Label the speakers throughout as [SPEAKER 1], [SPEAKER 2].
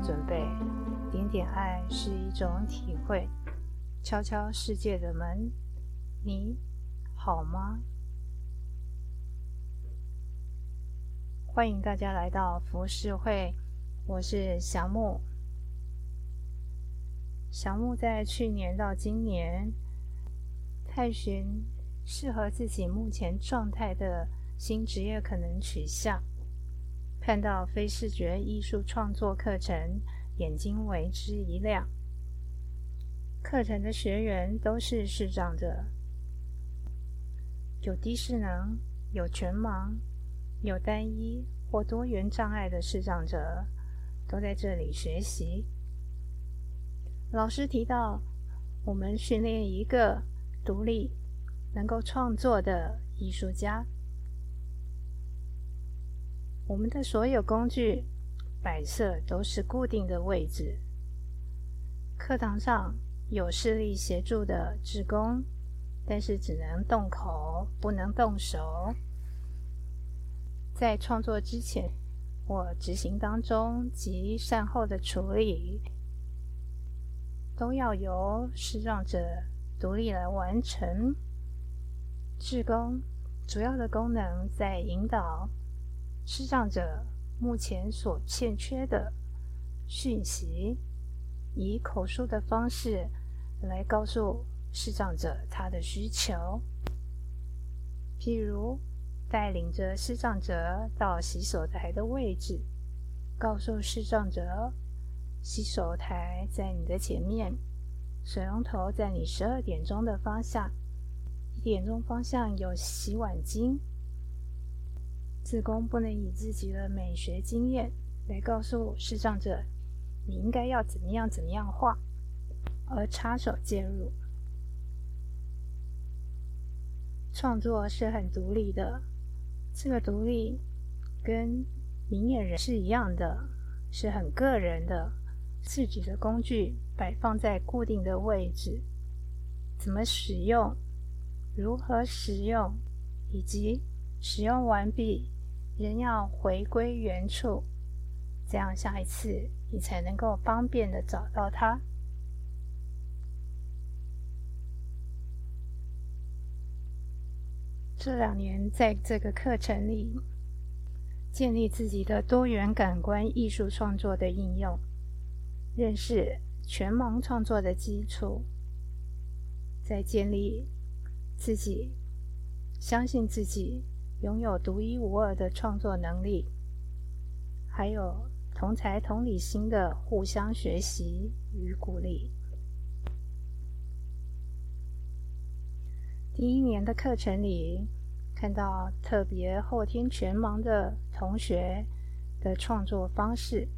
[SPEAKER 1] 准备，点点爱是一种体会。敲敲世界的门，你好吗？欢迎大家来到浮世会，我是祥木。祥木在去年到今年，探寻适合自己目前状态的新职业可能取向。看到非视觉艺术创作课程，眼睛为之一亮。课程的学员都是视障者，有低视能，有全盲，有单一或多元障碍的视障者，都在这里学习。老师提到，我们训练一个独立、能够创作的艺术家。我们的所有工具摆设都是固定的位置。课堂上有视力协助的职工，但是只能动口，不能动手。在创作之前或执行当中及善后的处理，都要由视障者独立来完成。志工主要的功能在引导。视障者目前所欠缺的讯息，以口述的方式来告诉视障者他的需求。譬如，带领着视障者到洗手台的位置，告诉视障者洗手台在你的前面，水龙头在你十二点钟的方向，一点钟方向有洗碗巾。自宫不能以自己的美学经验来告诉视障者你应该要怎么样怎么样画，而插手介入。创作是很独立的，这个独立跟明眼人是一样的，是很个人的。自己的工具摆放在固定的位置，怎么使用，如何使用，以及使用完毕。人要回归原处，这样下一次你才能够方便的找到它。这两年在这个课程里，建立自己的多元感官艺术创作的应用，认识全盲创作的基础，在建立自己，相信自己。拥有独一无二的创作能力，还有同才同理心的互相学习与鼓励。第一年的课程里，看到特别后天全盲的同学的创作方式。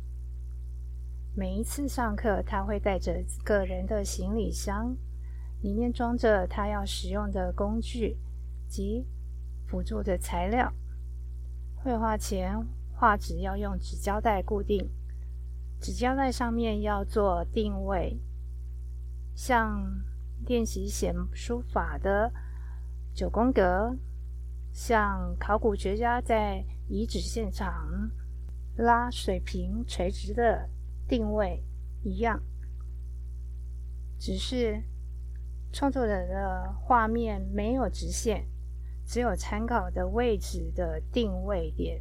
[SPEAKER 1] 每一次上课，他会带着个人的行李箱，里面装着他要使用的工具及。辅助的材料，绘画前画纸要用纸胶带固定，纸胶带上面要做定位，像练习写书法的九宫格，像考古学家在遗址现场拉水平垂直的定位一样，只是创作者的画面没有直线。只有参考的位置的定位点。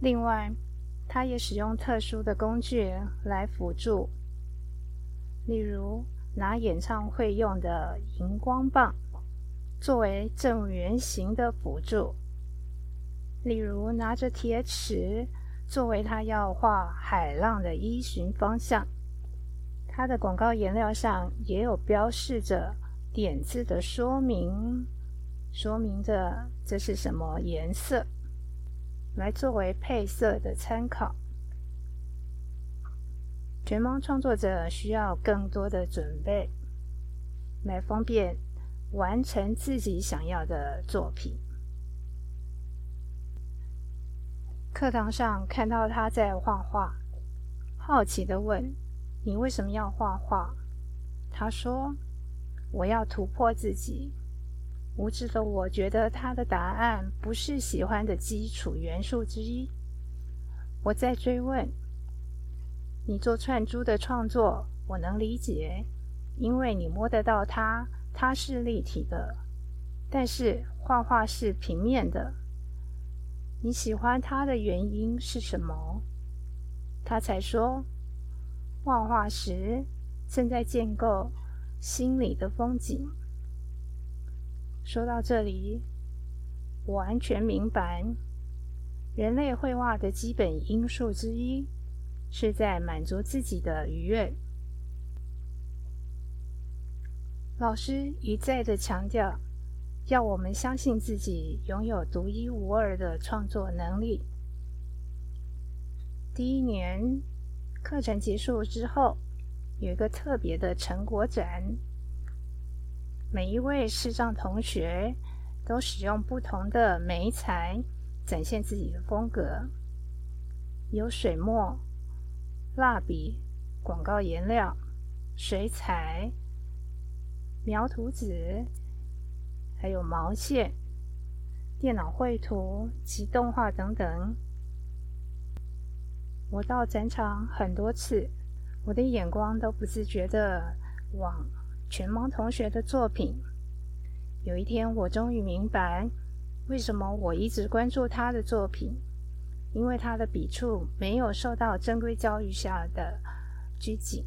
[SPEAKER 1] 另外，它也使用特殊的工具来辅助，例如拿演唱会用的荧光棒作为正圆形的辅助，例如拿着铁尺作为他要画海浪的依循方向。它的广告颜料上也有标示着。点字的说明，说明着这是什么颜色，来作为配色的参考。全盲创作者需要更多的准备，来方便完成自己想要的作品。课堂上看到他在画画，好奇的问：“你为什么要画画？”他说。我要突破自己。无知的我觉得他的答案不是喜欢的基础元素之一，我在追问，你做串珠的创作，我能理解，因为你摸得到它，它是立体的。但是画画是平面的，你喜欢它的原因是什么？他才说，画画时正在建构心里的风景。说到这里，我完全明白。人类绘画的基本因素之一，是在满足自己的愉悦。老师一再的强调，要我们相信自己拥有独一无二的创作能力。第一年课程结束之后，有一个特别的成果展，每一位视障同学都使用不同的媒材。展现自己的风格，有水墨、蜡笔、广告颜料、水彩、描图纸，还有毛线、电脑绘图及动画等等。我到展场很多次，我的眼光都不自觉的往全盲同学的作品。有一天，我终于明白。为什么我一直关注他的作品？因为他的笔触没有受到正规教育下的拘谨，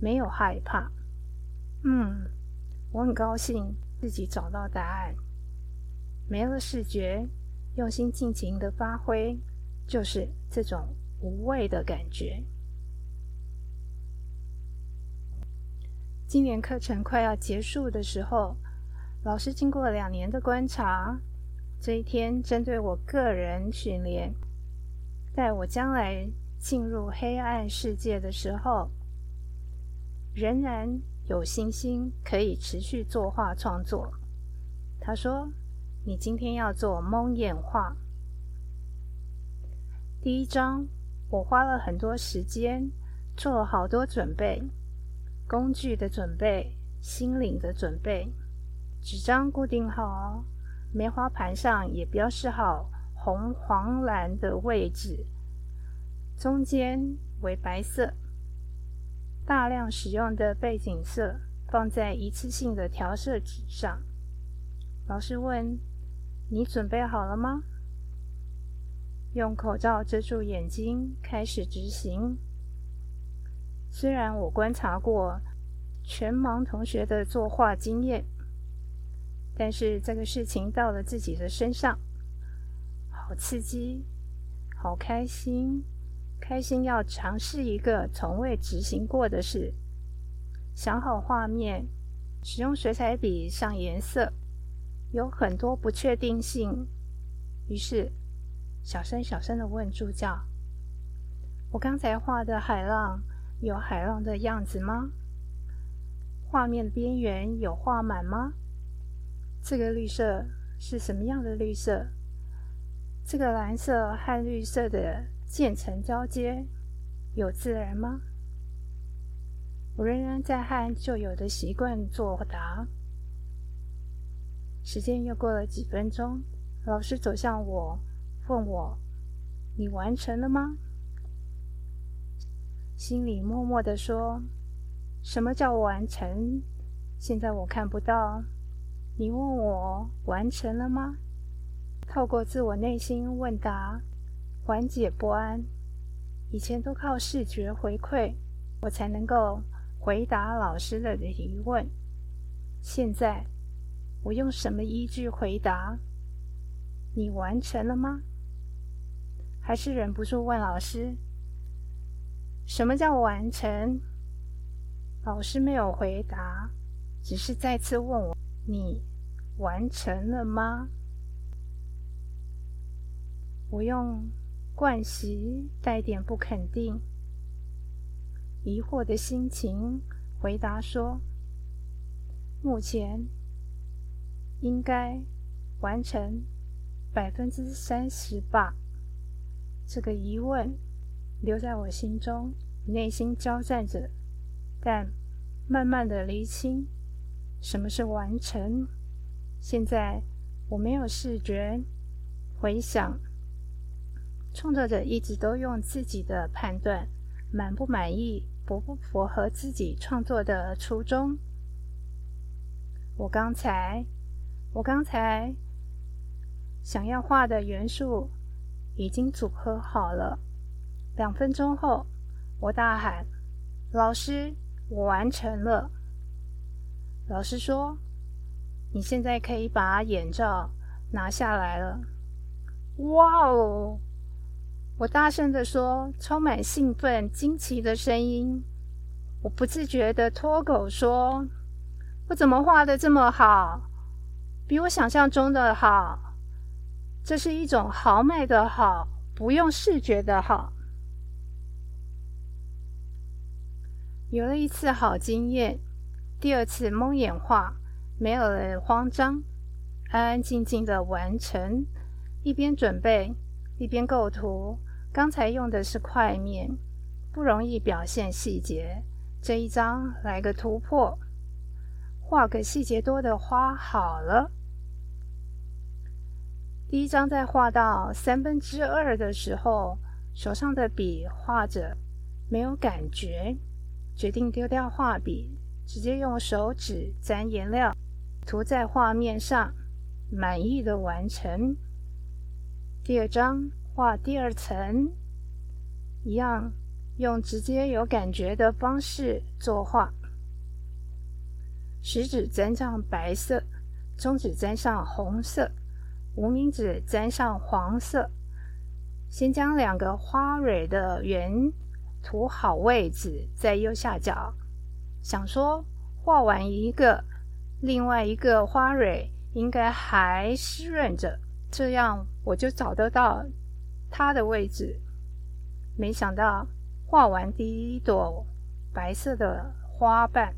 [SPEAKER 1] 没有害怕。嗯，我很高兴自己找到答案。没了视觉，用心尽情的发挥，就是这种无畏的感觉。今年课程快要结束的时候，老师经过两年的观察。这一天，针对我个人训练，在我将来进入黑暗世界的时候，仍然有信心可以持续作画创作。他说：“你今天要做蒙眼画。”第一章，我花了很多时间，做了好多准备，工具的准备，心灵的准备，纸张固定好。梅花盘上也标示好红、黄、蓝的位置，中间为白色。大量使用的背景色放在一次性的调色纸上。老师问：“你准备好了吗？”用口罩遮住眼睛，开始执行。虽然我观察过全盲同学的作画经验。但是这个事情到了自己的身上，好刺激，好开心，开心要尝试一个从未执行过的事。想好画面，使用水彩笔上颜色，有很多不确定性。于是小声小声的问助教：“我刚才画的海浪有海浪的样子吗？画面的边缘有画满吗？”这个绿色是什么样的绿色？这个蓝色和绿色的渐层交接有自然吗？我仍然在和旧有的习惯作答。时间又过了几分钟，老师走向我，问我：“你完成了吗？”心里默默的说：“什么叫完成？现在我看不到。”你问我完成了吗？透过自我内心问答，缓解不安。以前都靠视觉回馈，我才能够回答老师的疑问。现在，我用什么依据回答？你完成了吗？还是忍不住问老师：什么叫完成？老师没有回答，只是再次问我。你完成了吗？我用惯习带点不肯定、疑惑的心情回答说：“目前应该完成百分之三十吧。”这个疑问留在我心中，内心交战着，但慢慢的厘清。什么是完成？现在我没有视觉回想，创作者一直都用自己的判断，满不满意，符不符合自己创作的初衷。我刚才，我刚才想要画的元素已经组合好了。两分钟后，我大喊：“老师，我完成了！”老师说：“你现在可以把眼罩拿下来了。”哇哦！我大声的说，充满兴奋、惊奇的声音。我不自觉的脱口说：“我怎么画的这么好？比我想象中的好。这是一种豪迈的好，不用视觉的好。”有了一次好经验，第二次蒙眼画，没有了慌张，安安静静的完成，一边准备。一边构图，刚才用的是块面，不容易表现细节。这一张来个突破，画个细节多的花好了。第一张在画到三分之二的时候，手上的笔画着没有感觉，决定丢掉画笔，直接用手指沾颜料涂在画面上，满意的完成。第二张画第二层，一样用直接有感觉的方式作画。食指沾上白色，中指沾上红色，无名指沾上黄色。先将两个花蕊的圆涂好位置，在右下角。想说画完一个，另外一个花蕊应该还湿润着。这样我就找得到它的位置。没想到画完第一朵白色的花瓣，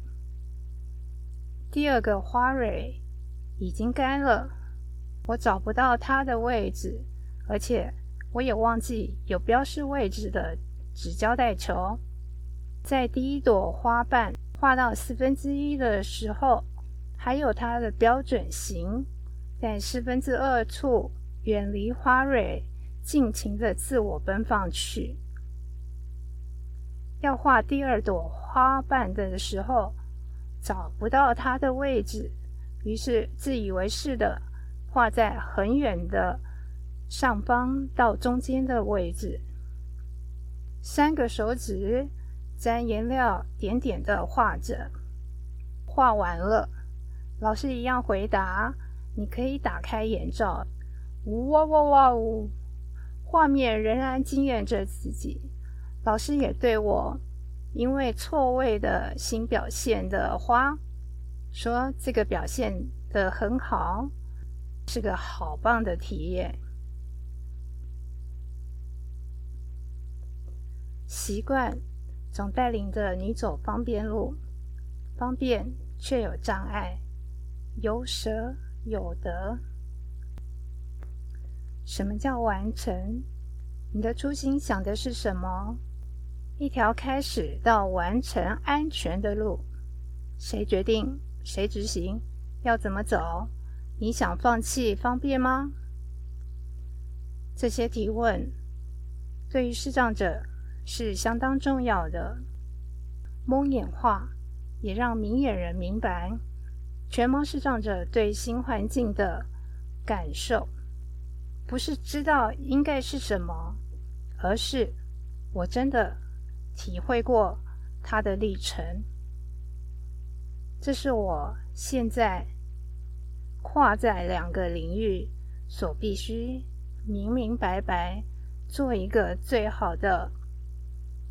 [SPEAKER 1] 第二个花蕊已经干了，我找不到它的位置，而且我也忘记有标示位置的纸胶带球。在第一朵花瓣画到四分之一的时候，还有它的标准形。在四分之二处，远离花蕊，尽情的自我奔放去。要画第二朵花瓣的时候，找不到它的位置，于是自以为是的画在很远的上方到中间的位置。三个手指沾颜料，点点的画着。画完了，老师一样回答。你可以打开眼罩，哇哇哇呜！画面仍然惊艳着自己。老师也对我，因为错位的新表现的花，说这个表现的很好，是个好棒的体验。习惯总带领着你走方便路，方便却有障碍，有舍。有得，什么叫完成？你的初心想的是什么？一条开始到完成安全的路，谁决定？谁执行？要怎么走？你想放弃方便吗？这些提问对于视障者是相当重要的。蒙眼画也让明眼人明白。全盲视障者对新环境的感受，不是知道应该是什么，而是我真的体会过它的历程。这是我现在跨在两个领域所必须明明白白做一个最好的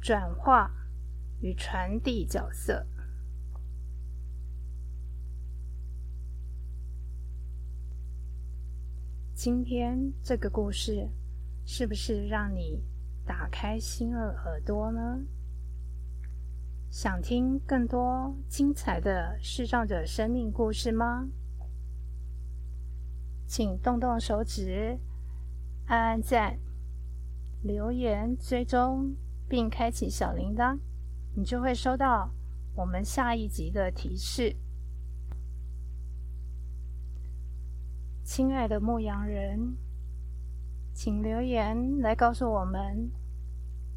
[SPEAKER 1] 转化与传递角色。今天这个故事是不是让你打开心的耳朵呢？想听更多精彩的视障者生命故事吗？请动动手指，按按赞、留言、追踪，并开启小铃铛，你就会收到我们下一集的提示。亲爱的牧羊人，请留言来告诉我们，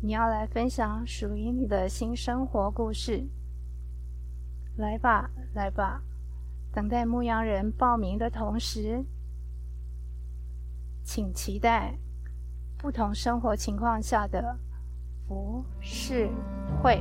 [SPEAKER 1] 你要来分享属于你的新生活故事。来吧，来吧！等待牧羊人报名的同时，请期待不同生活情况下的不是会。